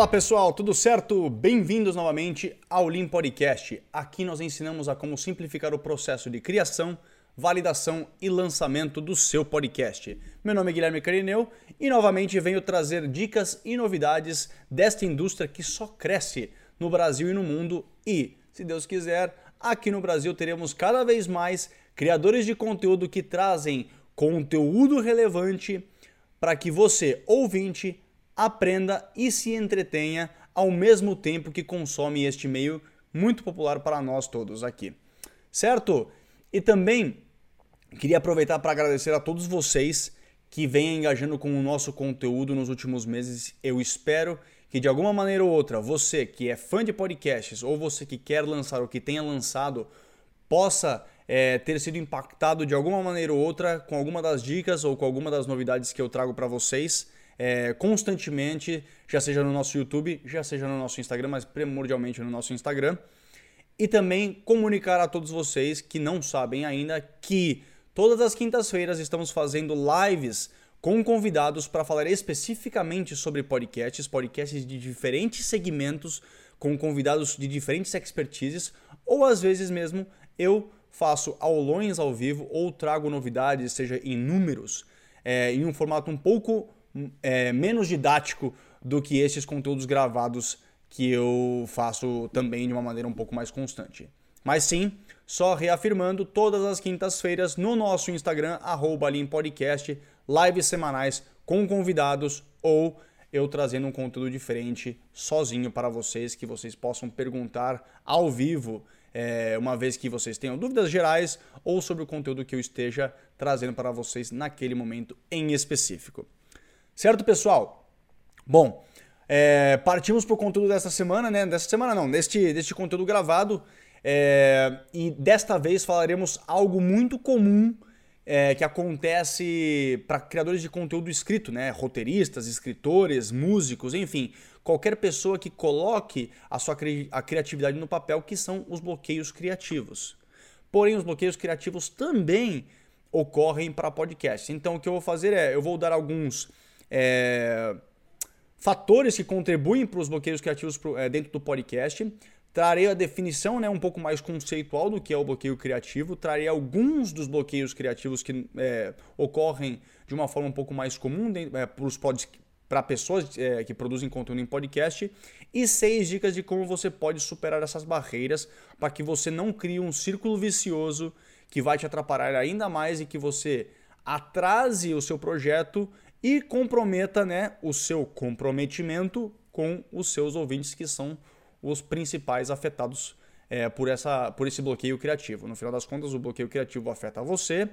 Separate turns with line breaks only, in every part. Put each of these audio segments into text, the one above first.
Fala pessoal, tudo certo? Bem-vindos novamente ao Lean Podcast. Aqui nós ensinamos a como simplificar o processo de criação, validação e lançamento do seu podcast. Meu nome é Guilherme Carineu e novamente venho trazer dicas e novidades desta indústria que só cresce no Brasil e no mundo e, se Deus quiser, aqui no Brasil teremos cada vez mais criadores de conteúdo que trazem conteúdo relevante para que você, ouvinte, aprenda e se entretenha ao mesmo tempo que consome este meio muito popular para nós todos aqui. Certo? E também queria aproveitar para agradecer a todos vocês que vêm engajando com o nosso conteúdo nos últimos meses. Eu espero que de alguma maneira ou outra, você que é fã de podcasts ou você que quer lançar ou que tenha lançado, possa é, ter sido impactado de alguma maneira ou outra com alguma das dicas ou com alguma das novidades que eu trago para vocês é, constantemente, já seja no nosso YouTube, já seja no nosso Instagram, mas primordialmente no nosso Instagram. E também comunicar a todos vocês que não sabem ainda que todas as quintas-feiras estamos fazendo lives com convidados para falar especificamente sobre podcasts, podcasts de diferentes segmentos, com convidados de diferentes expertises, ou às vezes mesmo eu faço aulões ao vivo ou trago novidades, seja em números, é, em um formato um pouco é, menos didático do que esses conteúdos gravados que eu faço também de uma maneira um pouco mais constante. Mas sim, só reafirmando, todas as quintas-feiras no nosso Instagram, Podcast, lives semanais com convidados ou eu trazendo um conteúdo diferente sozinho para vocês, que vocês possam perguntar ao vivo, é, uma vez que vocês tenham dúvidas gerais ou sobre o conteúdo que eu esteja trazendo para vocês naquele momento em específico. Certo, pessoal? Bom, é, partimos para o conteúdo dessa semana, né? Dessa semana não, deste, deste conteúdo gravado. É, e desta vez falaremos algo muito comum é, que acontece para criadores de conteúdo escrito, né? Roteiristas, escritores, músicos, enfim, qualquer pessoa que coloque a sua a criatividade no papel, que são os bloqueios criativos. Porém, os bloqueios criativos também ocorrem para podcast. Então, o que eu vou fazer é, eu vou dar alguns é, fatores que contribuem para os bloqueios criativos pro, é, dentro do podcast. Trarei a definição né, um pouco mais conceitual do que é o bloqueio criativo. Trarei alguns dos bloqueios criativos que é, ocorrem de uma forma um pouco mais comum é, para pessoas é, que produzem conteúdo em podcast. E seis dicas de como você pode superar essas barreiras para que você não crie um círculo vicioso que vai te atrapalhar ainda mais e que você atrase o seu projeto e comprometa né, o seu comprometimento com os seus ouvintes, que são os principais afetados é, por, essa, por esse bloqueio criativo. No final das contas, o bloqueio criativo afeta você,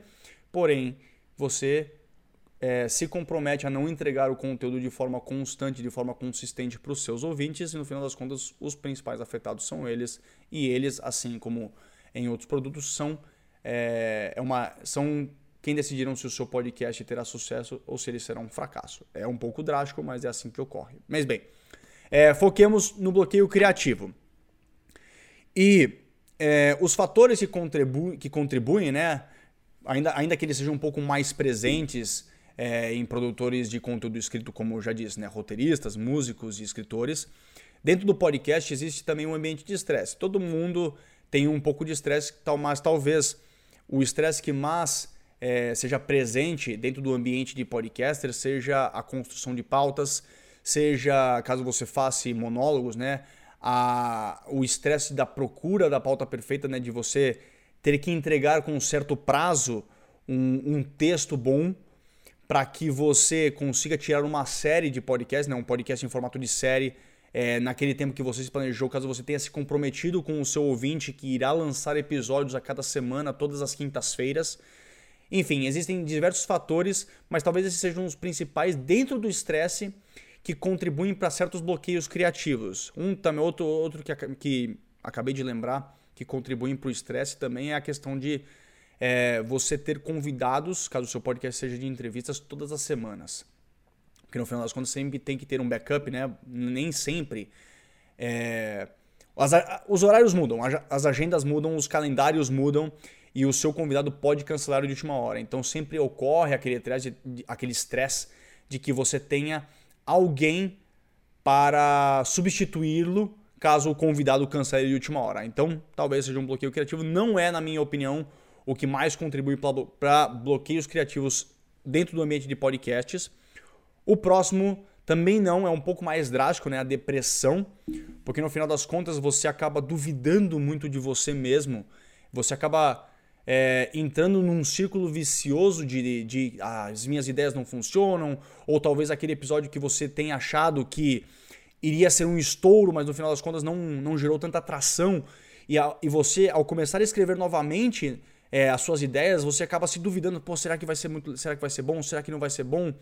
porém, você é, se compromete a não entregar o conteúdo de forma constante, de forma consistente para os seus ouvintes, e no final das contas, os principais afetados são eles, e eles, assim como em outros produtos, são, é, é uma, são quem decidiram se o seu podcast terá sucesso ou se ele será um fracasso. É um pouco drástico, mas é assim que ocorre. Mas bem, é, foquemos no bloqueio criativo. E é, os fatores que, contribu que contribuem, né, ainda, ainda que eles sejam um pouco mais presentes é, em produtores de conteúdo escrito, como eu já disse, né, roteiristas, músicos e escritores, dentro do podcast existe também um ambiente de estresse. Todo mundo tem um pouco de estresse, mas talvez o estresse que mais é, seja presente dentro do ambiente de podcaster, seja a construção de pautas, seja caso você faça monólogos, né? A, o estresse da procura da pauta perfeita, né? De você ter que entregar com um certo prazo um, um texto bom para que você consiga tirar uma série de podcasts, né? um podcast em formato de série, é, naquele tempo que você se planejou, caso você tenha se comprometido com o seu ouvinte que irá lançar episódios a cada semana, todas as quintas-feiras. Enfim, existem diversos fatores, mas talvez esses sejam os principais dentro do estresse que contribuem para certos bloqueios criativos. Um também, outro, outro que, que acabei de lembrar, que contribuem para o estresse também é a questão de é, você ter convidados, caso o seu podcast seja de entrevistas, todas as semanas. Porque no final das contas sempre tem que ter um backup, né? Nem sempre. É... As, os horários mudam, as agendas mudam, os calendários mudam e o seu convidado pode cancelar de última hora. Então sempre ocorre aquele estresse, aquele estresse de que você tenha alguém para substituí-lo caso o convidado cancele de última hora. Então, talvez seja um bloqueio criativo. Não é, na minha opinião, o que mais contribui para bloqueios criativos dentro do ambiente de podcasts. O próximo também não, é um pouco mais drástico, né? A depressão, porque no final das contas você acaba duvidando muito de você mesmo, você acaba é, entrando num círculo vicioso de, de ah, as minhas ideias não funcionam, ou talvez aquele episódio que você tem achado que iria ser um estouro, mas no final das contas não, não gerou tanta atração, e, a, e você, ao começar a escrever novamente é, as suas ideias, você acaba se duvidando, pô, será que vai ser muito, será que vai ser bom, será que não vai ser bom?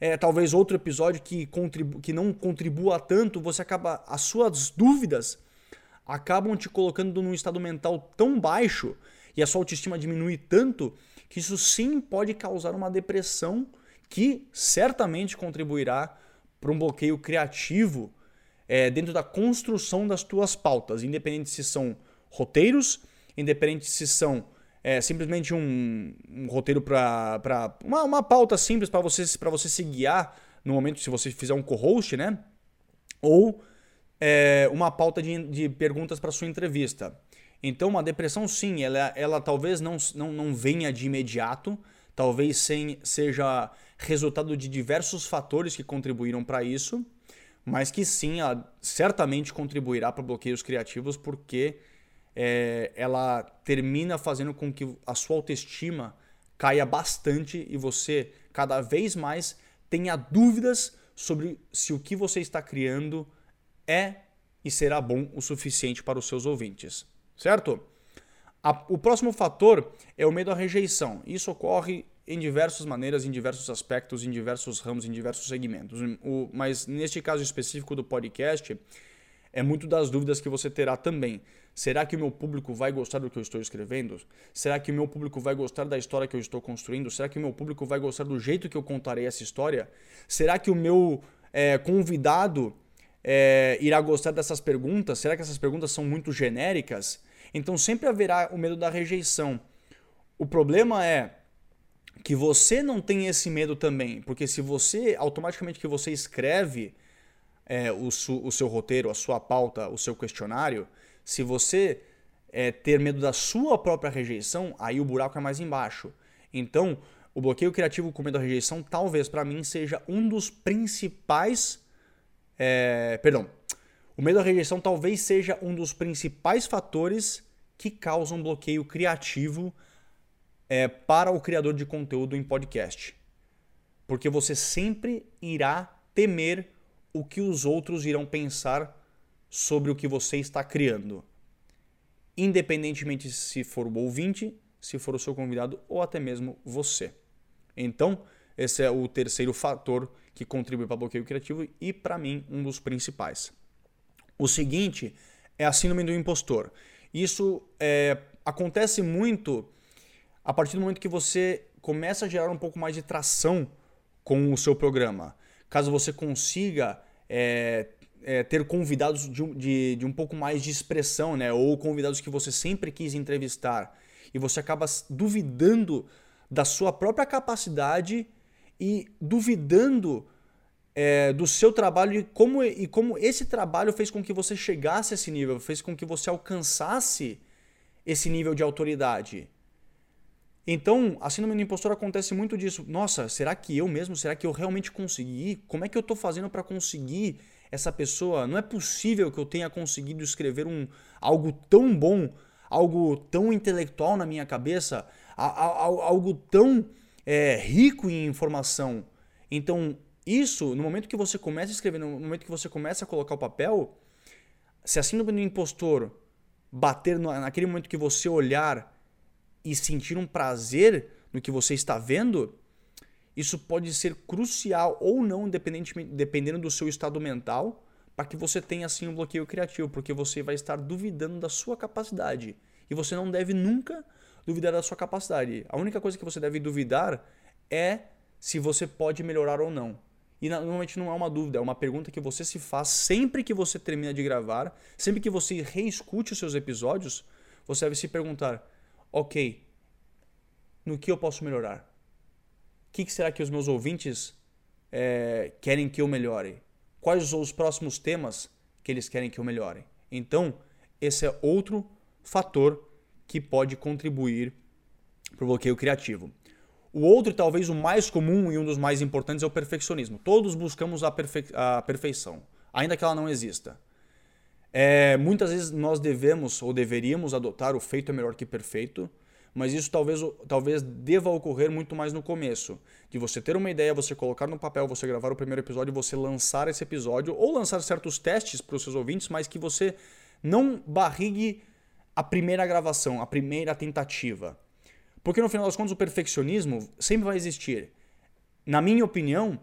É, talvez outro episódio que, contribu que não contribua tanto, você acaba. As suas dúvidas acabam te colocando num estado mental tão baixo e a sua autoestima diminui tanto que isso sim pode causar uma depressão que certamente contribuirá para um bloqueio criativo é, dentro da construção das tuas pautas, independente se são roteiros, independente se são é, simplesmente um, um roteiro para uma, uma pauta simples para você, você se guiar no momento se você fizer um co-host, né? Ou é, uma pauta de, de perguntas para sua entrevista. Então, uma depressão, sim, ela, ela talvez não, não, não venha de imediato, talvez sem, seja resultado de diversos fatores que contribuíram para isso, mas que sim, ela certamente contribuirá para bloqueios criativos, porque é, ela termina fazendo com que a sua autoestima caia bastante e você cada vez mais tenha dúvidas sobre se o que você está criando é e será bom o suficiente para os seus ouvintes certo? A, o próximo fator é o medo à rejeição. Isso ocorre em diversas maneiras, em diversos aspectos, em diversos ramos, em diversos segmentos. O, mas neste caso específico do podcast, é muito das dúvidas que você terá também. Será que o meu público vai gostar do que eu estou escrevendo? Será que o meu público vai gostar da história que eu estou construindo? Será que o meu público vai gostar do jeito que eu contarei essa história? Será que o meu é, convidado é, irá gostar dessas perguntas? Será que essas perguntas são muito genéricas? Então sempre haverá o medo da rejeição. O problema é que você não tem esse medo também, porque se você, automaticamente que você escreve é, o, o, seu roteiro, a sua pauta, o seu questionário, se você é, ter medo da sua própria rejeição, aí o buraco é mais embaixo. Então, o bloqueio criativo com medo da rejeição, talvez para mim seja um dos principais é, perdão. O medo da rejeição talvez seja um dos principais fatores que causam bloqueio criativo é, para o criador de conteúdo em podcast. Porque você sempre irá temer o que os outros irão pensar sobre o que você está criando. Independentemente se for o ouvinte, se for o seu convidado ou até mesmo você. Então, esse é o terceiro fator que contribui para bloqueio criativo e, para mim, um dos principais. O seguinte é a síndrome do impostor. Isso é, acontece muito a partir do momento que você começa a gerar um pouco mais de tração com o seu programa. Caso você consiga é, é, ter convidados de, de, de, um pouco mais de expressão, né? ou convidados que você sempre quis entrevistar, e você acaba duvidando da sua própria capacidade e duvidando é, do seu trabalho e como, e como esse trabalho fez com que você chegasse a esse nível, fez com que você alcançasse esse nível de autoridade. Então, a síndrome do impostor acontece muito disso. Nossa, será que eu mesmo? Será que eu realmente consegui? Como é que eu estou fazendo para conseguir essa pessoa? Não é possível que eu tenha conseguido escrever um, algo tão bom, algo tão intelectual na minha cabeça, algo tão é, rico em informação. Então, isso, no momento que você começa a escrever, no momento que você começa a colocar o papel, se a síndrome do impostor bater no, naquele momento que você olhar e sentir um prazer no que você está vendo, isso pode ser crucial ou não, dependendo do seu estado mental, para que você tenha assim um bloqueio criativo, porque você vai estar duvidando da sua capacidade. E você não deve nunca duvidar da sua capacidade. A única coisa que você deve duvidar é se você pode melhorar ou não. E normalmente não é uma dúvida, é uma pergunta que você se faz sempre que você termina de gravar, sempre que você reescute os seus episódios, você deve se perguntar: ok, no que eu posso melhorar? O que será que os meus ouvintes é, querem que eu melhore? quais os próximos temas que eles querem que eu melhore. Então, esse é outro fator que pode contribuir para o bloqueio criativo. O outro, talvez o mais comum e um dos mais importantes, é o perfeccionismo. Todos buscamos a, perfe a perfeição, ainda que ela não exista. É, muitas vezes nós devemos ou deveríamos adotar o feito é melhor que perfeito, mas isso talvez, talvez deva ocorrer muito mais no começo. De você ter uma ideia, você colocar no papel, você gravar o primeiro episódio, você lançar esse episódio, ou lançar certos testes para os seus ouvintes, mas que você não barrigue a primeira gravação, a primeira tentativa. Porque no final das contas o perfeccionismo sempre vai existir. Na minha opinião,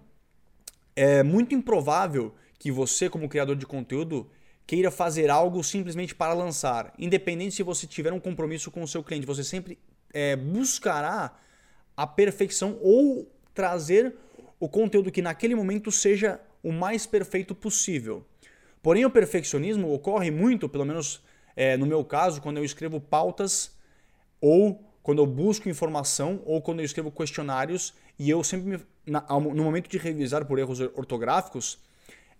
é muito improvável que você, como criador de conteúdo, queira fazer algo simplesmente para lançar. Independente se você tiver um compromisso com o seu cliente, você sempre é, buscará a perfeição ou trazer o conteúdo que naquele momento seja o mais perfeito possível. Porém, o perfeccionismo ocorre muito, pelo menos é, no meu caso, quando eu escrevo pautas ou quando eu busco informação ou quando eu escrevo questionários e eu sempre, me, na, no momento de revisar por erros ortográficos,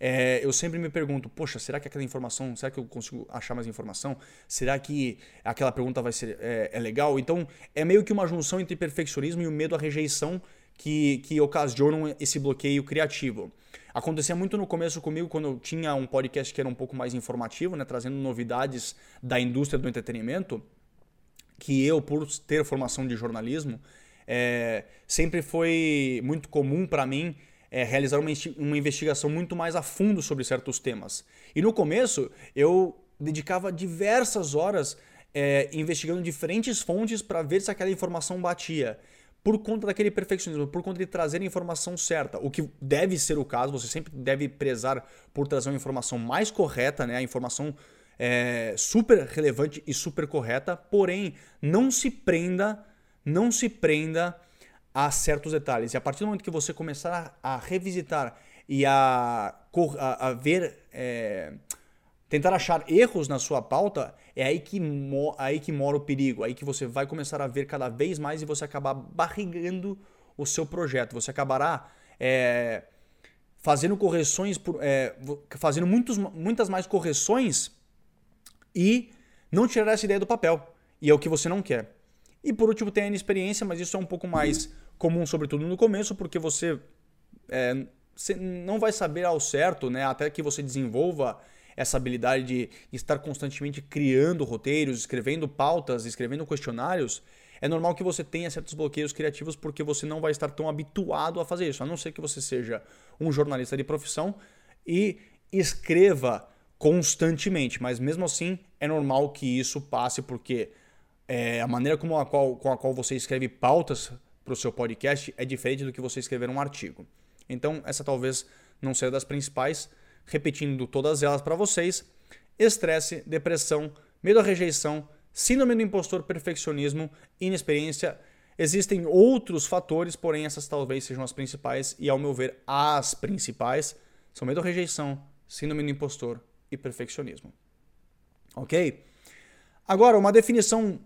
é, eu sempre me pergunto, poxa, será que aquela informação, será que eu consigo achar mais informação? Será que aquela pergunta vai ser é, é legal? Então, é meio que uma junção entre perfeccionismo e o medo à rejeição que, que ocasionam esse bloqueio criativo. Acontecia muito no começo comigo, quando eu tinha um podcast que era um pouco mais informativo, né, trazendo novidades da indústria do entretenimento que eu, por ter formação de jornalismo, é, sempre foi muito comum para mim é, realizar uma, uma investigação muito mais a fundo sobre certos temas. E no começo eu dedicava diversas horas é, investigando diferentes fontes para ver se aquela informação batia. Por conta daquele perfeccionismo, por conta de trazer a informação certa. O que deve ser o caso, você sempre deve prezar por trazer uma informação mais correta, né? a informação é, super relevante e super correta, porém não se prenda, não se prenda a certos detalhes. E a partir do momento que você começar a, revisitar e a, a, a ver, é, tentar achar erros na sua pauta, é aí que, mo, aí que mora o perigo, aí que você vai começar a ver cada vez mais e você acabar barrigando o seu projeto. Você acabará é, fazendo correções, por, é, fazendo muitos, muitas mais correções e não tirar essa ideia do papel. E é o que você não quer. E por último tem a inexperiência, mas isso é um pouco mais comum, sobretudo no começo, porque você, é, você não vai saber ao certo, né, até que você desenvolva essa habilidade de estar constantemente criando roteiros, escrevendo pautas, escrevendo questionários, é normal que você tenha certos bloqueios criativos porque você não vai estar tão habituado a fazer isso, a não ser que você seja um jornalista de profissão e escreva constantemente, mas mesmo assim é normal que isso passe porque é, a maneira como a qual, com a qual você escreve pautas para o seu podcast é diferente do que você escrever um artigo. Então, essa talvez não seja das principais. Repetindo todas elas para vocês: estresse, depressão, medo à rejeição, síndrome do impostor, perfeccionismo, inexperiência. Existem outros fatores, porém essas talvez sejam as principais e, ao meu ver, as principais são medo à rejeição, síndrome do impostor e perfeccionismo. Ok? Agora, uma definição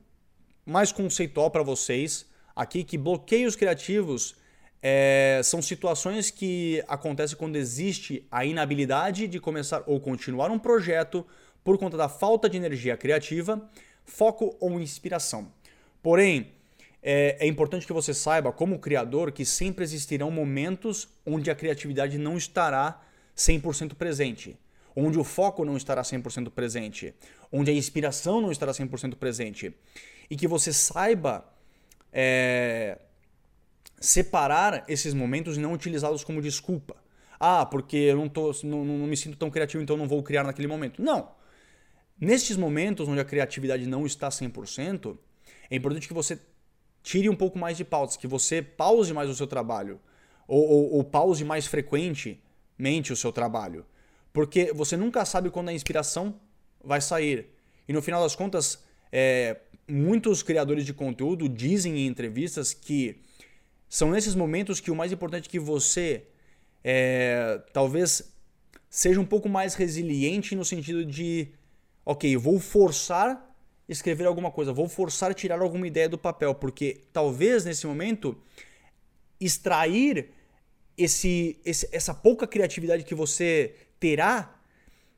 mais conceitual para vocês aqui que bloqueios criativos é, são situações que acontecem quando existe a inabilidade de começar ou continuar um projeto por conta da falta de energia criativa, foco ou inspiração. Porém, é, é importante que você saiba, como criador, que sempre existirão momentos onde a criatividade não estará 100% presente onde o foco não estará 100% presente, onde a inspiração não estará 100% presente. E que você saiba é, separar esses momentos e não utilizá-los como desculpa. Ah, porque eu não, tô, não, não me sinto tão criativo, então não vou criar naquele momento. Não. Nestes momentos onde a criatividade não está 100%, é importante que você tire um pouco mais de pautas, que você pause mais o seu trabalho, ou, ou, ou pause mais frequentemente o seu trabalho. Porque você nunca sabe quando a inspiração vai sair. E no final das contas, é, muitos criadores de conteúdo dizem em entrevistas que são nesses momentos que o mais importante é que você é, talvez seja um pouco mais resiliente no sentido de, ok, vou forçar escrever alguma coisa, vou forçar tirar alguma ideia do papel, porque talvez nesse momento extrair esse, esse, essa pouca criatividade que você terá,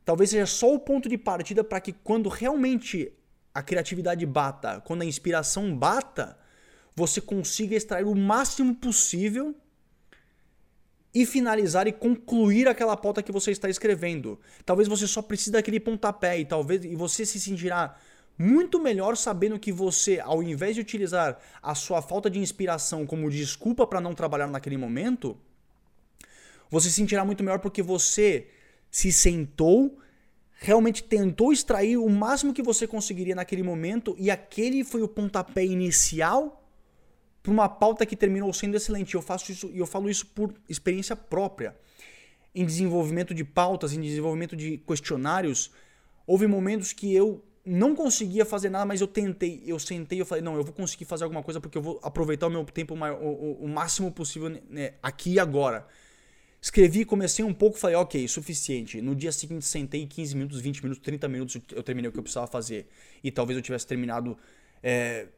talvez seja só o ponto de partida para que quando realmente a criatividade bata, quando a inspiração bata, você consiga extrair o máximo possível e finalizar e concluir aquela pauta que você está escrevendo. Talvez você só precise daquele pontapé e talvez e você se sentirá muito melhor sabendo que você, ao invés de utilizar a sua falta de inspiração como desculpa para não trabalhar naquele momento, você se sentirá muito melhor porque você se sentou, realmente tentou extrair o máximo que você conseguiria naquele momento e aquele foi o pontapé inicial para uma pauta que terminou sendo excelente. Eu faço isso e eu falo isso por experiência própria. Em desenvolvimento de pautas, em desenvolvimento de questionários, houve momentos que eu não conseguia fazer nada, mas eu tentei, eu sentei, eu falei, não, eu vou conseguir fazer alguma coisa porque eu vou aproveitar o meu tempo o, o, o máximo possível né, aqui e agora. Escrevi, comecei um pouco, falei, ok, suficiente. No dia seguinte sentei 15 minutos, 20 minutos, 30 minutos, eu terminei o que eu precisava fazer. E talvez eu tivesse terminado é,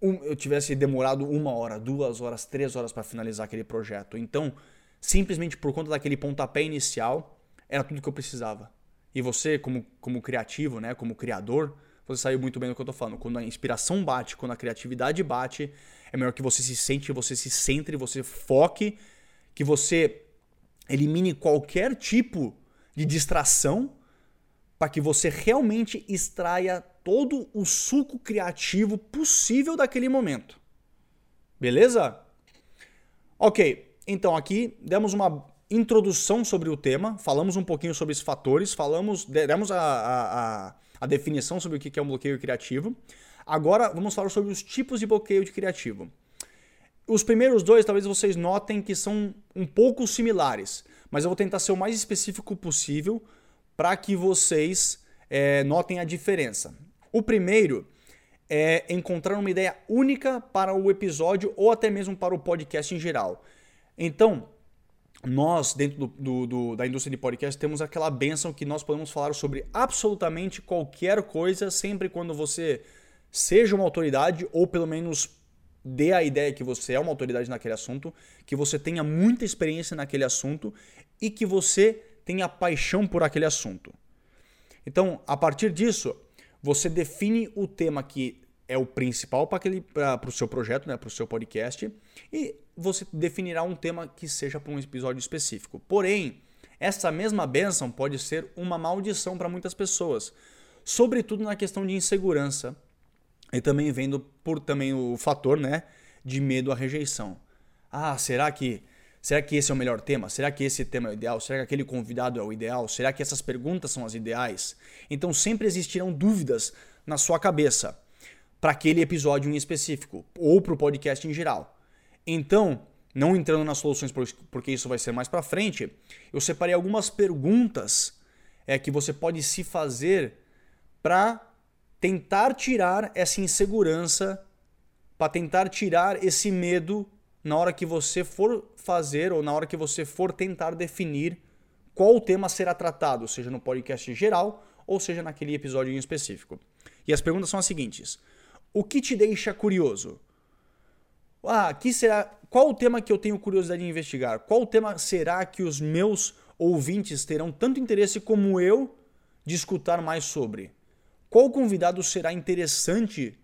um, eu tivesse demorado uma hora, duas horas, três horas para finalizar aquele projeto. Então, simplesmente por conta daquele pontapé inicial, era tudo que eu precisava. E você, como, como criativo, né, como criador, você saiu muito bem do que eu estou falando. Quando a inspiração bate, quando a criatividade bate, é melhor que você se sente, você se centre, você foque, que você elimine qualquer tipo de distração para que você realmente extraia todo o suco criativo possível daquele momento. Beleza? Ok, então aqui demos uma introdução sobre o tema, falamos um pouquinho sobre os fatores, falamos, demos a, a, a definição sobre o que é um bloqueio criativo. Agora vamos falar sobre os tipos de bloqueio de criativo. Os primeiros dois, talvez vocês notem que são um pouco similares, mas eu vou tentar ser o mais específico possível para que vocês é, notem a diferença. O primeiro é encontrar uma ideia única para o episódio ou até mesmo para o podcast em geral. Então, nós, dentro do, do, do, da indústria de podcast, temos aquela benção que nós podemos falar sobre absolutamente qualquer coisa, sempre quando você seja uma autoridade ou pelo menos dê a ideia que você é uma autoridade naquele assunto, que você tenha muita experiência naquele assunto e que você tenha paixão por aquele assunto. Então, a partir disso, você define o tema que é o principal para o seu projeto, né, para o seu podcast, e você definirá um tema que seja para um episódio específico. Porém, essa mesma benção pode ser uma maldição para muitas pessoas, sobretudo na questão de insegurança e também vendo por também o fator né, de medo à rejeição. Ah, será que Será que esse é o melhor tema? Será que esse tema é o ideal? Será que aquele convidado é o ideal? Será que essas perguntas são as ideais? Então sempre existirão dúvidas na sua cabeça para aquele episódio em específico ou para o podcast em geral. Então, não entrando nas soluções porque isso vai ser mais para frente, eu separei algumas perguntas é, que você pode se fazer para tentar tirar essa insegurança, para tentar tirar esse medo na hora que você for fazer ou na hora que você for tentar definir qual o tema será tratado, seja no podcast geral ou seja naquele episódio em específico. E as perguntas são as seguintes: O que te deixa curioso? Ah, que será? Qual o tema que eu tenho curiosidade de investigar? Qual o tema será que os meus ouvintes terão tanto interesse como eu de escutar mais sobre? Qual convidado será interessante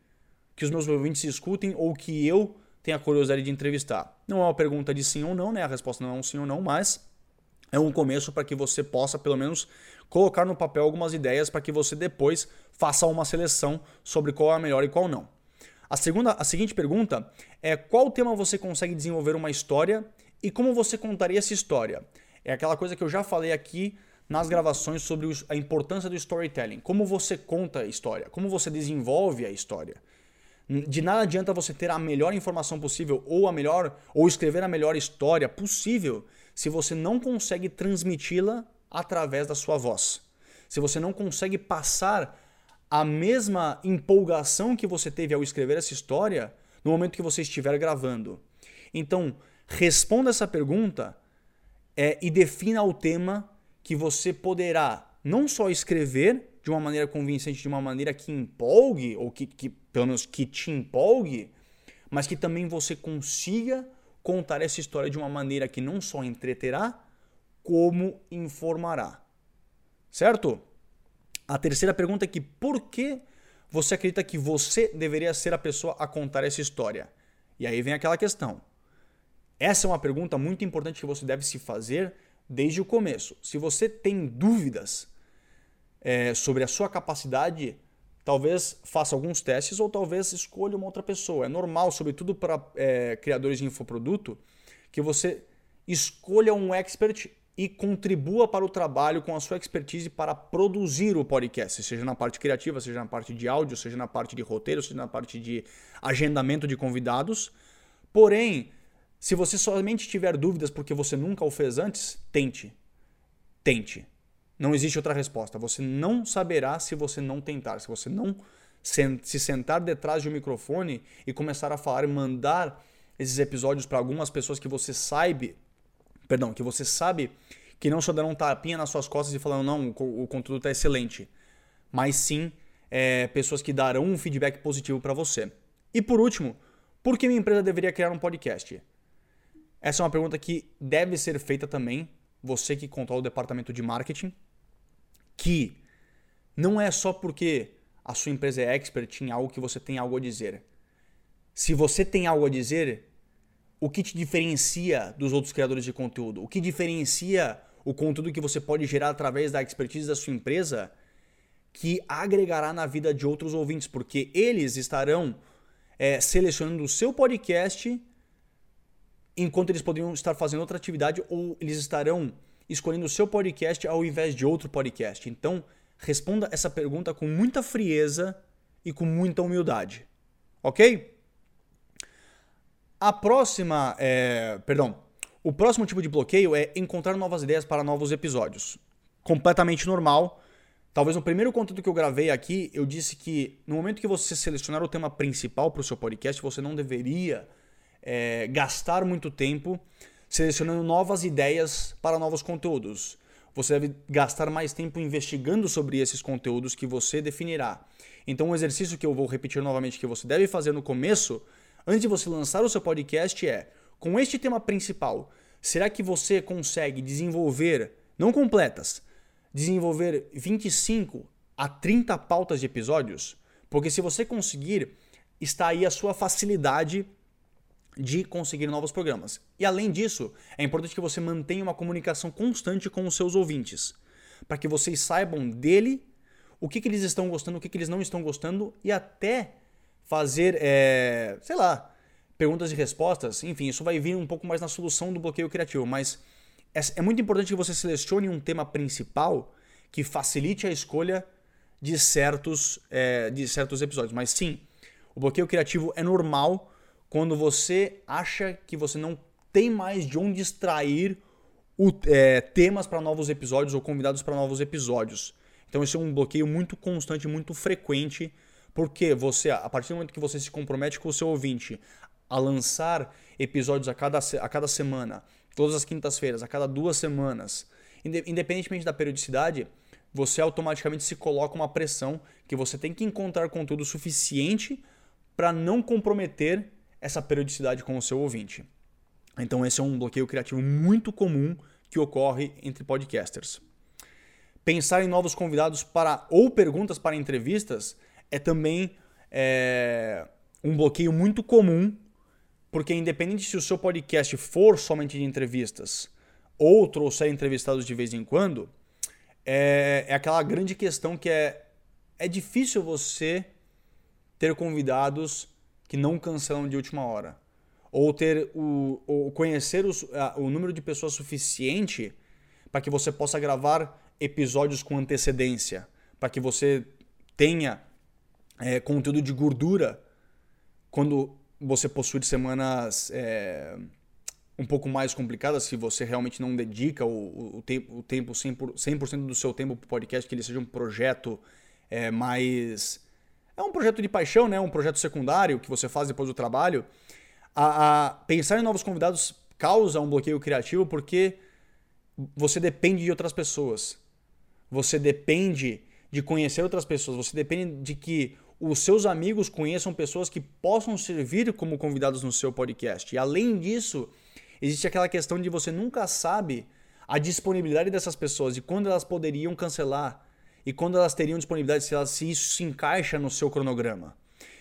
que os meus ouvintes escutem ou que eu tem a curiosidade de entrevistar. Não é uma pergunta de sim ou não, né? A resposta não é um sim ou não, mas é um começo para que você possa, pelo menos, colocar no papel algumas ideias para que você depois faça uma seleção sobre qual é a melhor e qual não. A, segunda, a seguinte pergunta é qual tema você consegue desenvolver uma história e como você contaria essa história? É aquela coisa que eu já falei aqui nas gravações sobre a importância do storytelling. Como você conta a história, como você desenvolve a história. De nada adianta você ter a melhor informação possível ou a melhor ou escrever a melhor história possível se você não consegue transmiti-la através da sua voz. Se você não consegue passar a mesma empolgação que você teve ao escrever essa história no momento que você estiver gravando. Então, responda essa pergunta é, e defina o tema que você poderá não só escrever de uma maneira convincente, de uma maneira que empolgue, ou que, que pelo menos que te empolgue, mas que também você consiga contar essa história de uma maneira que não só entreterá, como informará. Certo? A terceira pergunta é que por que você acredita que você deveria ser a pessoa a contar essa história? E aí vem aquela questão. Essa é uma pergunta muito importante que você deve se fazer desde o começo. Se você tem dúvidas é, sobre a sua capacidade, talvez faça alguns testes ou talvez escolha uma outra pessoa. É normal, sobretudo para é, criadores de infoproduto, que você escolha um expert e contribua para o trabalho com a sua expertise para produzir o podcast, seja na parte criativa, seja na parte de áudio, seja na parte de roteiro, seja na parte de agendamento de convidados. Porém, se você somente tiver dúvidas porque você nunca o fez antes, tente. Tente. Não existe outra resposta. Você não saberá se você não tentar, se você não se sentar detrás de um microfone e começar a falar e mandar esses episódios para algumas pessoas que você sabe, perdão, que você sabe que não só darão um tapinha nas suas costas e falando não, o conteúdo está excelente, mas sim é, pessoas que darão um feedback positivo para você. E por último, por que minha empresa deveria criar um podcast? Essa é uma pergunta que deve ser feita também, você que controla o departamento de marketing, que não é só porque a sua empresa é expert em algo que você tem algo a dizer. Se você tem algo a dizer, o que te diferencia dos outros criadores de conteúdo? O que diferencia o conteúdo que você pode gerar através da expertise da sua empresa que agregará na vida de outros ouvintes? Porque eles estarão é, selecionando o seu podcast enquanto eles poderiam estar fazendo outra atividade ou eles estarão escolhendo o seu podcast ao invés de outro podcast. Então, responda essa pergunta com muita frieza e com muita humildade. Ok? A próxima, é, perdão, o próximo tipo de bloqueio é encontrar novas ideias para novos episódios. Completamente normal. Talvez no primeiro conteúdo que eu gravei aqui, eu disse que no momento que você selecionar o tema principal para o seu podcast, você não deveria é, gastar muito tempo selecionando novas ideias para novos conteúdos. Você deve gastar mais tempo investigando sobre esses conteúdos que você definirá. Então, um exercício que eu vou repetir novamente que você deve fazer no começo, antes de você lançar o seu podcast, é: com este tema principal, será que você consegue desenvolver, não completas, desenvolver 25 a 30 pautas de episódios? Porque se você conseguir, está aí a sua facilidade de conseguir novos programas. E além disso, é importante que você mantenha uma comunicação constante com os seus ouvintes, para que vocês saibam dele o que, que eles estão gostando, o que, que eles não estão gostando e até fazer, é, sei lá, perguntas e respostas. Enfim, isso vai vir um pouco mais na solução do bloqueio criativo, mas é, é muito importante que você selecione um tema principal que facilite a escolha de certos, é, de certos episódios. Mas sim, o bloqueio criativo é normal quando você acha que você não tem mais de onde extrair o, é, temas para novos episódios ou convidados para novos episódios. Então esse é um bloqueio muito constante, muito frequente, porque você, a partir do momento que você se compromete com o seu ouvinte a lançar episódios a cada, a cada semana, todas as quintas-feiras, a cada duas semanas, independentemente da periodicidade, você automaticamente se coloca uma pressão que você tem que encontrar conteúdo suficiente para não comprometer essa periodicidade com o seu ouvinte. Então, esse é um bloqueio criativo muito comum que ocorre entre podcasters. Pensar em novos convidados para ou perguntas para entrevistas é também é, um bloqueio muito comum, porque independente se o seu podcast for somente de entrevistas ou trouxer entrevistados de vez em quando, é, é aquela grande questão que é, é difícil você ter convidados que não cancelam de última hora. Ou ter o ou conhecer os, a, o número de pessoas suficiente para que você possa gravar episódios com antecedência, para que você tenha é, conteúdo de gordura quando você possui semanas é, um pouco mais complicadas, se você realmente não dedica o, o, tempo, o tempo 100%, 100 do seu tempo para o podcast, que ele seja um projeto é, mais é um projeto de paixão, né? um projeto secundário que você faz depois do trabalho. A, a pensar em novos convidados causa um bloqueio criativo porque você depende de outras pessoas. Você depende de conhecer outras pessoas. Você depende de que os seus amigos conheçam pessoas que possam servir como convidados no seu podcast. E além disso, existe aquela questão de você nunca sabe a disponibilidade dessas pessoas e quando elas poderiam cancelar e quando elas teriam disponibilidade, se, elas, se isso se encaixa no seu cronograma.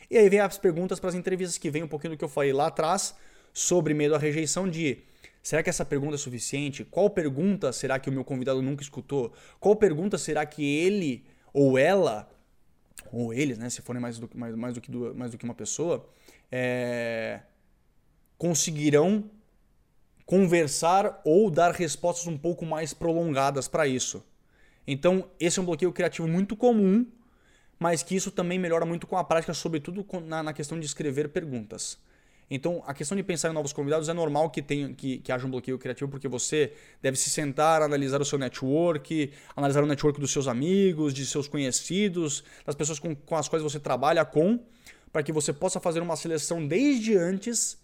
E aí vem as perguntas para as entrevistas que vem um pouquinho do que eu falei lá atrás sobre medo à rejeição de será que essa pergunta é suficiente? Qual pergunta será que o meu convidado nunca escutou? Qual pergunta será que ele ou ela ou eles, né, se forem mais do, mais, mais do, que, mais do que uma pessoa, é, conseguirão conversar ou dar respostas um pouco mais prolongadas para isso. Então, esse é um bloqueio criativo muito comum, mas que isso também melhora muito com a prática, sobretudo na, questão de escrever perguntas. Então, a questão de pensar em novos convidados é normal que, tenha, que, que haja um bloqueio criativo, porque você deve se sentar, analisar o seu network, analisar o network dos seus amigos, de seus conhecidos, das pessoas com, com as quais você trabalha com, para que você possa fazer uma seleção desde antes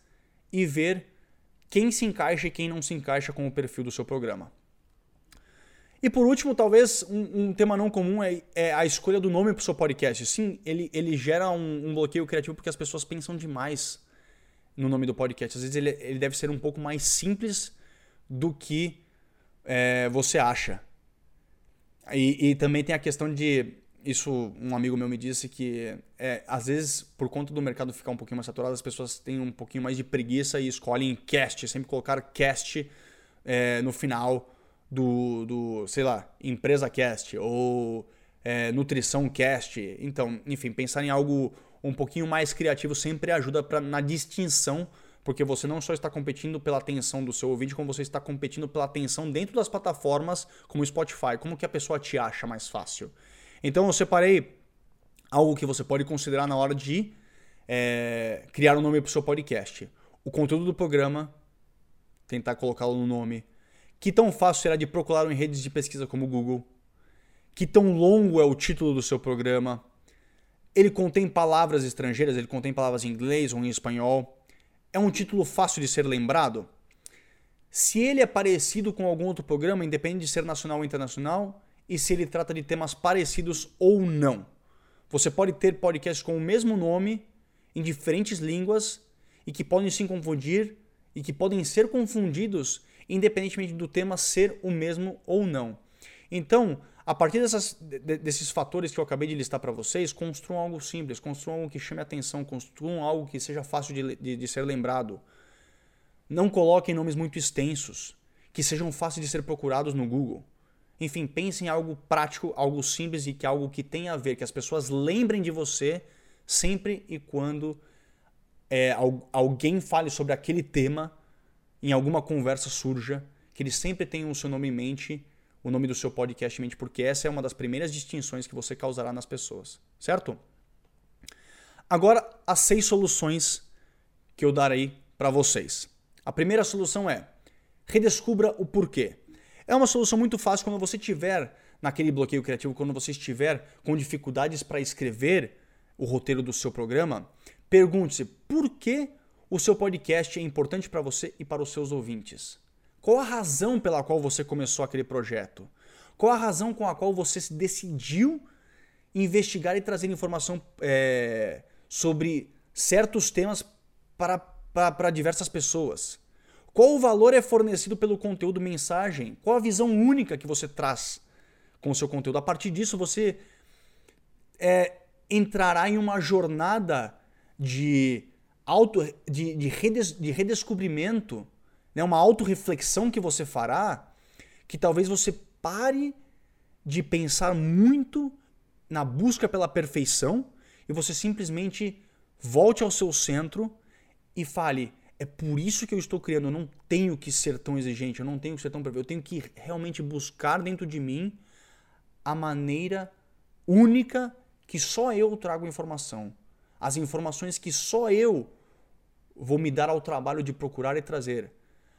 e ver quem se encaixa e quem não se encaixa com o perfil do seu programa. E por último, talvez um, um tema não comum é, é, a escolha do nome para o seu podcast. Sim, ele, ele gera um, um, bloqueio criativo porque as pessoas pensam demais no nome do podcast. Às vezes ele, ele deve ser um pouco mais simples do que é, você acha. E, e, também tem a questão de. Isso um amigo meu me disse que é, às vezes, por conta do mercado ficar um pouquinho mais saturado, as pessoas têm um pouquinho mais de preguiça e escolhem cast, sempre colocar cast é, no final do, do sei lá, Empresa Cast ou é, Nutrição Cast. Então, enfim, pensar em algo um pouquinho mais criativo sempre ajuda pra, na distinção, porque você não só está competindo pela atenção do seu ouvinte, como você está competindo pela atenção dentro das plataformas como o Spotify. Como que a pessoa te acha mais fácil? Então eu separei algo que você pode considerar na hora de é, criar um nome para o seu podcast. O conteúdo do programa, tentar colocá-lo no nome que tão fácil será de procurar em redes de pesquisa como o Google? Que tão longo é o título do seu programa? Ele contém palavras estrangeiras, ele contém palavras em inglês ou em espanhol? É um título fácil de ser lembrado? Se ele é parecido com algum outro programa, independente de ser nacional ou internacional, e se ele trata de temas parecidos ou não. Você pode ter podcasts com o mesmo nome, em diferentes línguas, e que podem se confundir e que podem ser confundidos independentemente do tema ser o mesmo ou não. Então, a partir dessas, desses fatores que eu acabei de listar para vocês, construam algo simples, construam algo que chame atenção, construam algo que seja fácil de, de, de ser lembrado. Não coloquem nomes muito extensos, que sejam fáceis de ser procurados no Google. Enfim, pensem em algo prático, algo simples e que algo que tenha a ver, que as pessoas lembrem de você sempre e quando é, alguém fale sobre aquele tema em alguma conversa surja, que ele sempre tenha o seu nome em mente, o nome do seu podcast em mente, porque essa é uma das primeiras distinções que você causará nas pessoas, certo? Agora, as seis soluções que eu darei para vocês. A primeira solução é redescubra o porquê. É uma solução muito fácil quando você tiver naquele bloqueio criativo, quando você estiver com dificuldades para escrever o roteiro do seu programa, pergunte-se por que o seu podcast é importante para você e para os seus ouvintes? Qual a razão pela qual você começou aquele projeto? Qual a razão com a qual você decidiu investigar e trazer informação é, sobre certos temas para, para, para diversas pessoas? Qual o valor é fornecido pelo conteúdo mensagem? Qual a visão única que você traz com o seu conteúdo? A partir disso, você é, entrará em uma jornada de auto, de, de, redes, de redescobrimento, né? uma autorreflexão que você fará, que talvez você pare de pensar muito na busca pela perfeição e você simplesmente volte ao seu centro e fale: é por isso que eu estou criando. Eu não tenho que ser tão exigente, eu não tenho que ser tão perfeito. Eu tenho que realmente buscar dentro de mim a maneira única que só eu trago informação. As informações que só eu vou me dar ao trabalho de procurar e trazer?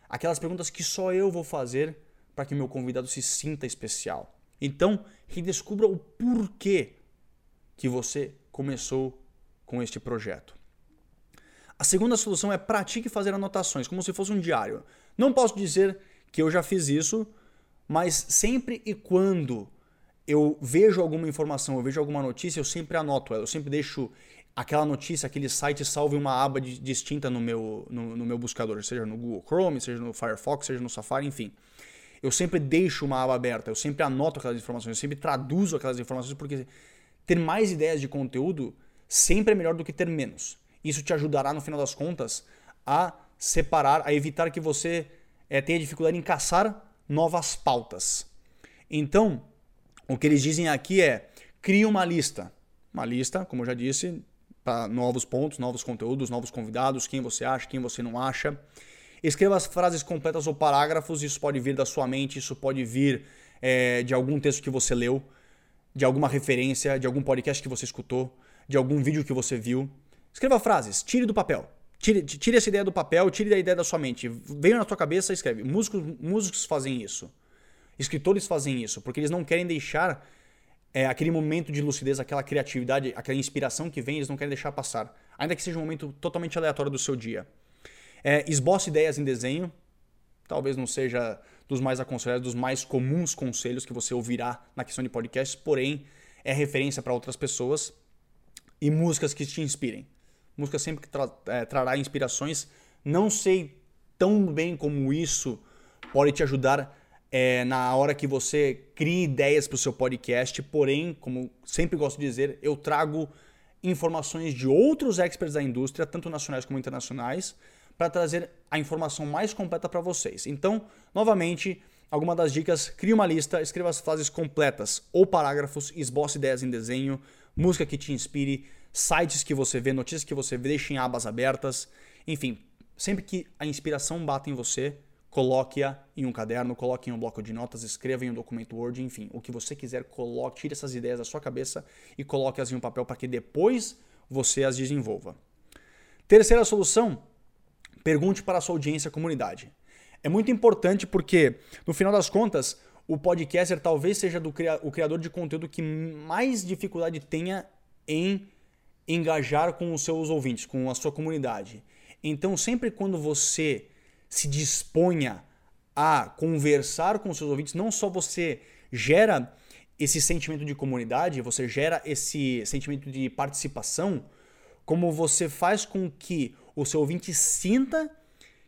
Aquelas perguntas que só eu vou fazer para que meu convidado se sinta especial. Então, redescubra o porquê que você começou com este projeto. A segunda solução é pratique fazer anotações, como se fosse um diário. Não posso dizer que eu já fiz isso, mas sempre e quando eu vejo alguma informação, eu vejo alguma notícia, eu sempre anoto ela, eu sempre deixo aquela notícia, aquele site salve uma aba distinta no meu, no, no, meu buscador, seja no Google Chrome, seja no Firefox, seja no Safari, enfim. Eu sempre deixo uma aba aberta, eu sempre anoto aquelas informações, eu sempre traduzo aquelas informações, porque ter mais ideias de conteúdo sempre é melhor do que ter menos. Isso te ajudará, no final das contas, a separar, a evitar que você é, tenha dificuldade em caçar novas pautas. Então, o que eles dizem aqui é: crie uma lista. Uma lista, como eu já disse, para novos pontos, novos conteúdos, novos convidados, quem você acha, quem você não acha. Escreva as frases completas ou parágrafos, isso pode vir da sua mente, isso pode vir é, de algum texto que você leu, de alguma referência, de algum podcast que você escutou, de algum vídeo que você viu. Escreva frases, tire do papel. Tire, tire essa ideia do papel, tire a ideia da sua mente. Venha na sua cabeça e escreve. Músicos, músicos fazem isso. Escritores fazem isso, porque eles não querem deixar é, aquele momento de lucidez, aquela criatividade, aquela inspiração que vem, eles não querem deixar passar. Ainda que seja um momento totalmente aleatório do seu dia. É, esboce ideias em desenho. Talvez não seja dos mais aconselhados, dos mais comuns conselhos que você ouvirá na questão de podcasts, porém é referência para outras pessoas. E músicas que te inspirem. Música sempre tra é, trará inspirações. Não sei tão bem como isso pode te ajudar é, na hora que você cria ideias para o seu podcast, porém, como sempre gosto de dizer, eu trago informações de outros experts da indústria, tanto nacionais como internacionais, para trazer a informação mais completa para vocês. Então, novamente, alguma das dicas, crie uma lista, escreva as frases completas ou parágrafos, esboce ideias em desenho, música que te inspire, sites que você vê, notícias que você vê, deixe em abas abertas, enfim, sempre que a inspiração bata em você, coloque-a em um caderno, coloque em um bloco de notas, escreva em um documento Word, enfim, o que você quiser, coloque, tire essas ideias da sua cabeça e coloque-as em um papel para que depois você as desenvolva. Terceira solução, pergunte para a sua audiência comunidade. É muito importante porque, no final das contas, o podcaster talvez seja do, o criador de conteúdo que mais dificuldade tenha em engajar com os seus ouvintes, com a sua comunidade. Então, sempre quando você se disponha a conversar com seus ouvintes, não só você gera esse sentimento de comunidade, você gera esse sentimento de participação, como você faz com que o seu ouvinte sinta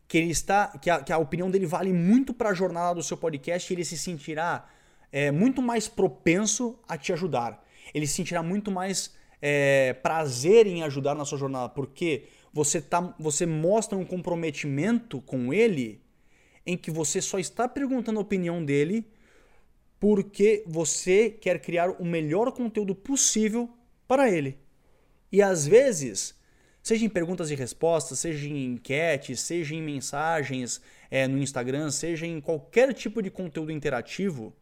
que ele está, que a, que a opinião dele vale muito para a jornada do seu podcast e ele se sentirá é, muito mais propenso a te ajudar. Ele se sentirá muito mais é, prazer em ajudar na sua jornada, porque você, tá, você mostra um comprometimento com ele em que você só está perguntando a opinião dele porque você quer criar o melhor conteúdo possível para ele. E às vezes, seja em perguntas e respostas, seja em enquetes, seja em mensagens é, no Instagram, seja em qualquer tipo de conteúdo interativo,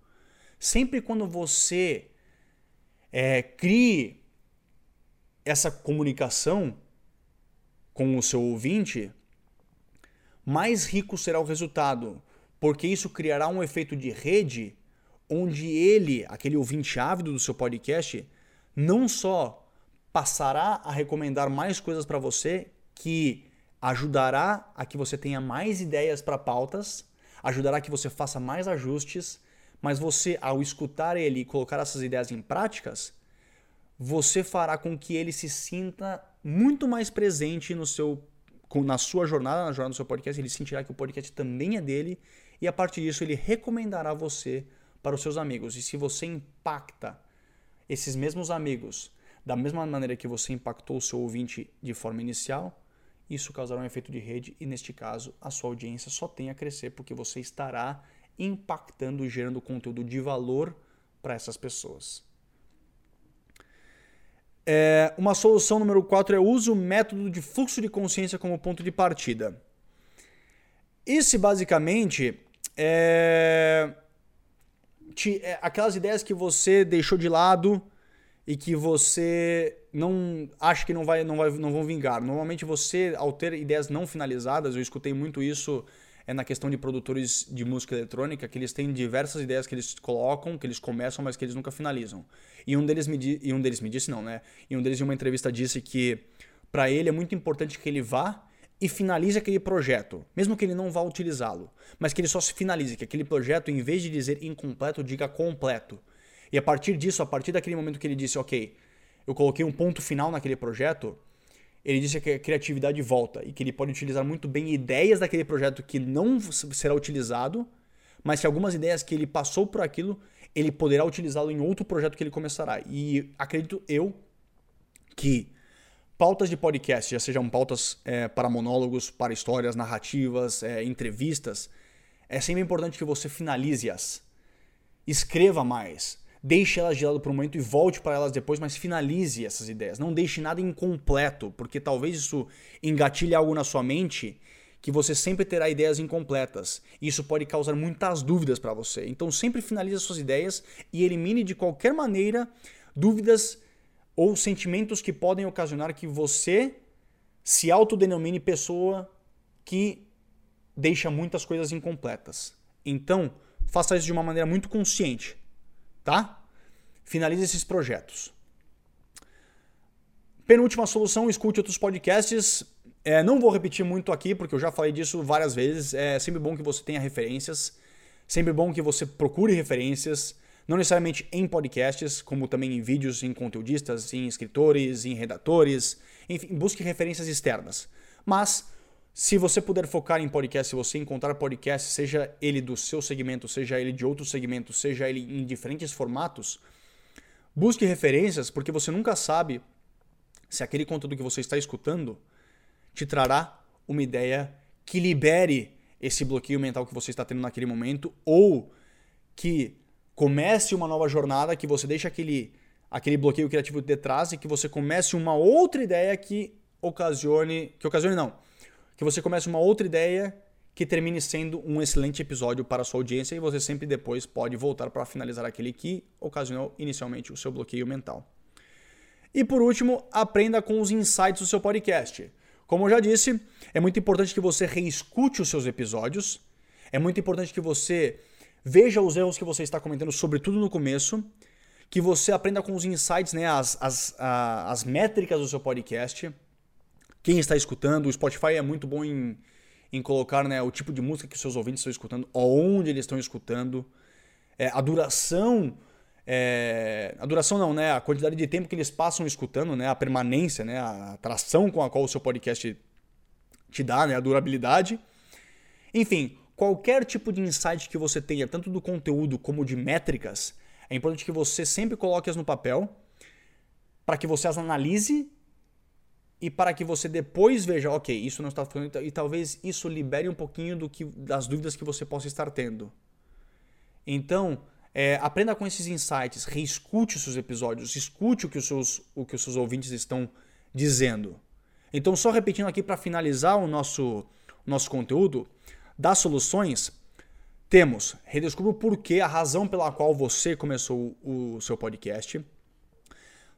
sempre quando você é, crie essa comunicação, com o seu ouvinte, mais rico será o resultado, porque isso criará um efeito de rede onde ele, aquele ouvinte ávido do seu podcast, não só passará a recomendar mais coisas para você, que ajudará a que você tenha mais ideias para pautas, ajudará a que você faça mais ajustes, mas você, ao escutar ele e colocar essas ideias em práticas, você fará com que ele se sinta muito mais presente no seu na sua jornada, na jornada do seu podcast, ele sentirá que o podcast também é dele e a partir disso ele recomendará você para os seus amigos. E se você impacta esses mesmos amigos da mesma maneira que você impactou o seu ouvinte de forma inicial, isso causará um efeito de rede e neste caso a sua audiência só tem a crescer porque você estará impactando e gerando conteúdo de valor para essas pessoas. É, uma solução número 4 é use o método de fluxo de consciência como ponto de partida. Esse basicamente é, te, é aquelas ideias que você deixou de lado e que você não acha que não, vai, não, vai, não vão vingar. Normalmente você, ao ter ideias não finalizadas, eu escutei muito isso é na questão de produtores de música eletrônica, que eles têm diversas ideias que eles colocam, que eles começam, mas que eles nunca finalizam. E um deles me, e um deles me disse, não, né? E um deles em uma entrevista disse que para ele é muito importante que ele vá e finalize aquele projeto, mesmo que ele não vá utilizá-lo, mas que ele só se finalize, que aquele projeto, em vez de dizer incompleto, diga completo. E a partir disso, a partir daquele momento que ele disse, ok, eu coloquei um ponto final naquele projeto, ele disse que a criatividade volta e que ele pode utilizar muito bem ideias daquele projeto que não será utilizado mas que algumas ideias que ele passou por aquilo, ele poderá utilizá-lo em outro projeto que ele começará. E acredito eu que pautas de podcast, já sejam pautas é, para monólogos, para histórias, narrativas, é, entrevistas, é sempre importante que você finalize-as. Escreva mais. Deixe elas de lado por um momento e volte para elas depois, mas finalize essas ideias. Não deixe nada incompleto, porque talvez isso engatilhe algo na sua mente que você sempre terá ideias incompletas. Isso pode causar muitas dúvidas para você. Então sempre finalize suas ideias e elimine de qualquer maneira dúvidas ou sentimentos que podem ocasionar que você se autodenomine pessoa que deixa muitas coisas incompletas. Então, faça isso de uma maneira muito consciente, tá? Finalize esses projetos. Penúltima solução, escute outros podcasts. É, não vou repetir muito aqui, porque eu já falei disso várias vezes. É sempre bom que você tenha referências. Sempre bom que você procure referências. Não necessariamente em podcasts, como também em vídeos, em conteudistas, em escritores, em redatores. Enfim, busque referências externas. Mas, se você puder focar em podcast, se você encontrar podcast, seja ele do seu segmento, seja ele de outro segmento, seja ele em diferentes formatos, busque referências, porque você nunca sabe se aquele conteúdo que você está escutando te trará uma ideia que libere esse bloqueio mental que você está tendo naquele momento ou que comece uma nova jornada, que você deixe aquele, aquele bloqueio criativo de trás e que você comece uma outra ideia que ocasione, que ocasione não, que você comece uma outra ideia que termine sendo um excelente episódio para a sua audiência e você sempre depois pode voltar para finalizar aquele que ocasionou inicialmente o seu bloqueio mental. E por último, aprenda com os insights do seu podcast. Como eu já disse, é muito importante que você reescute os seus episódios. É muito importante que você veja os erros que você está cometendo, sobretudo no começo. Que você aprenda com os insights, né, as, as, a, as métricas do seu podcast. Quem está escutando, o Spotify é muito bom em, em colocar né, o tipo de música que seus ouvintes estão escutando, onde eles estão escutando, é, a duração é, a duração não, né? A quantidade de tempo que eles passam escutando, né? A permanência, né? A atração com a qual o seu podcast te dá, né? A durabilidade. Enfim, qualquer tipo de insight que você tenha, tanto do conteúdo como de métricas, é importante que você sempre coloque-as no papel para que você as analise e para que você depois veja, ok, isso não está funcionando e talvez isso libere um pouquinho do que das dúvidas que você possa estar tendo. Então, é, aprenda com esses insights, reescute os seus episódios, escute o que os seus, o que os seus ouvintes estão dizendo. Então, só repetindo aqui para finalizar o nosso, nosso conteúdo, das soluções, temos redescubra o porquê, a razão pela qual você começou o seu podcast.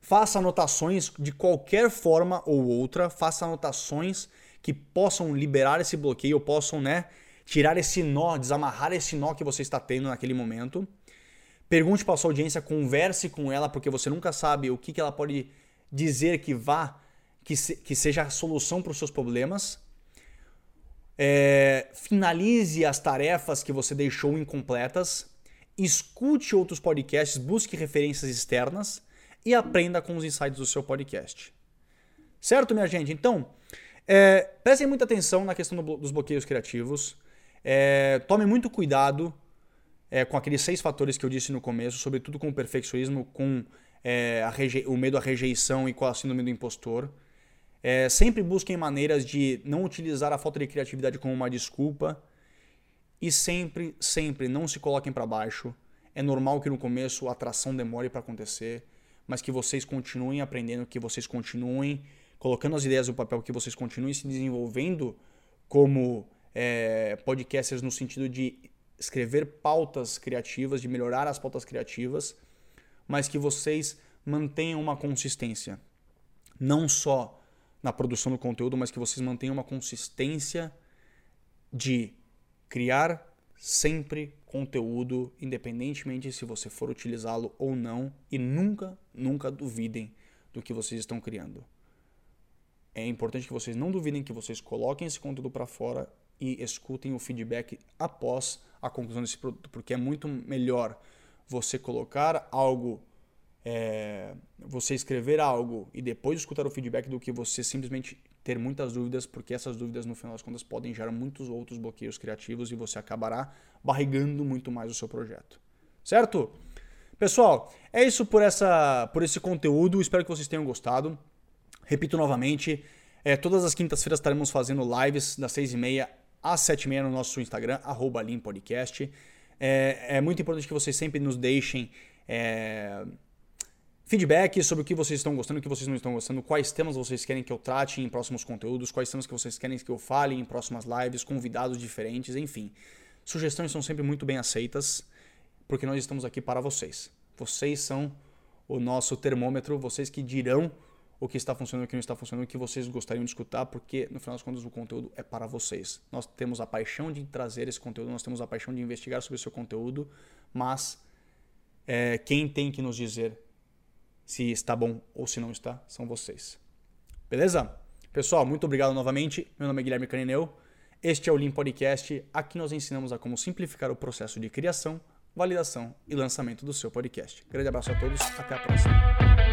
Faça anotações de qualquer forma ou outra, faça anotações que possam liberar esse bloqueio, possam né, tirar esse nó, desamarrar esse nó que você está tendo naquele momento. Pergunte para sua audiência, converse com ela, porque você nunca sabe o que, que ela pode dizer que vá, que, se, que seja a solução para os seus problemas. É, finalize as tarefas que você deixou incompletas. Escute outros podcasts, busque referências externas e aprenda com os insights do seu podcast. Certo, minha gente? Então, é, prestem muita atenção na questão do, dos bloqueios criativos. É, tome muito cuidado é, com aqueles seis fatores que eu disse no começo, sobretudo com o perfeccionismo, com é, o medo à rejeição e com a síndrome do impostor. É, sempre busquem maneiras de não utilizar a falta de criatividade como uma desculpa e sempre, sempre não se coloquem para baixo. É normal que no começo a atração demore para acontecer, mas que vocês continuem aprendendo, que vocês continuem colocando as ideias no papel, que vocês continuem se desenvolvendo como é, podcasters no sentido de escrever pautas criativas, de melhorar as pautas criativas, mas que vocês mantenham uma consistência. Não só na produção do conteúdo, mas que vocês mantenham uma consistência de criar sempre conteúdo, independentemente se você for utilizá-lo ou não, e nunca, nunca duvidem do que vocês estão criando. É importante que vocês não duvidem que vocês coloquem esse conteúdo para fora e escutem o feedback após a conclusão desse produto, porque é muito melhor você colocar algo, é, você escrever algo e depois escutar o feedback do que você simplesmente ter muitas dúvidas, porque essas dúvidas, no final das contas, podem gerar muitos outros bloqueios criativos e você acabará barrigando muito mais o seu projeto. Certo? Pessoal, é isso por, essa, por esse conteúdo. Espero que vocês tenham gostado. Repito novamente, é, todas as quintas-feiras estaremos fazendo lives das 6h30 às 7h30 no nosso Instagram, arroba Limpodcast. É, é muito importante que vocês sempre nos deixem é, feedback sobre o que vocês estão gostando, o que vocês não estão gostando, quais temas vocês querem que eu trate em próximos conteúdos, quais temas que vocês querem que eu fale em próximas lives, convidados diferentes, enfim. Sugestões são sempre muito bem aceitas, porque nós estamos aqui para vocês. Vocês são o nosso termômetro, vocês que dirão o que está funcionando, o que não está funcionando, o que vocês gostariam de escutar, porque no final das contas o conteúdo é para vocês. Nós temos a paixão de trazer esse conteúdo, nós temos a paixão de investigar sobre o seu conteúdo, mas é, quem tem que nos dizer se está bom ou se não está são vocês. Beleza? Pessoal, muito obrigado novamente. Meu nome é Guilherme Canineu. Este é o Lean Podcast. Aqui nós ensinamos a como simplificar o processo de criação, validação e lançamento do seu podcast. Grande abraço a todos. Até a próxima.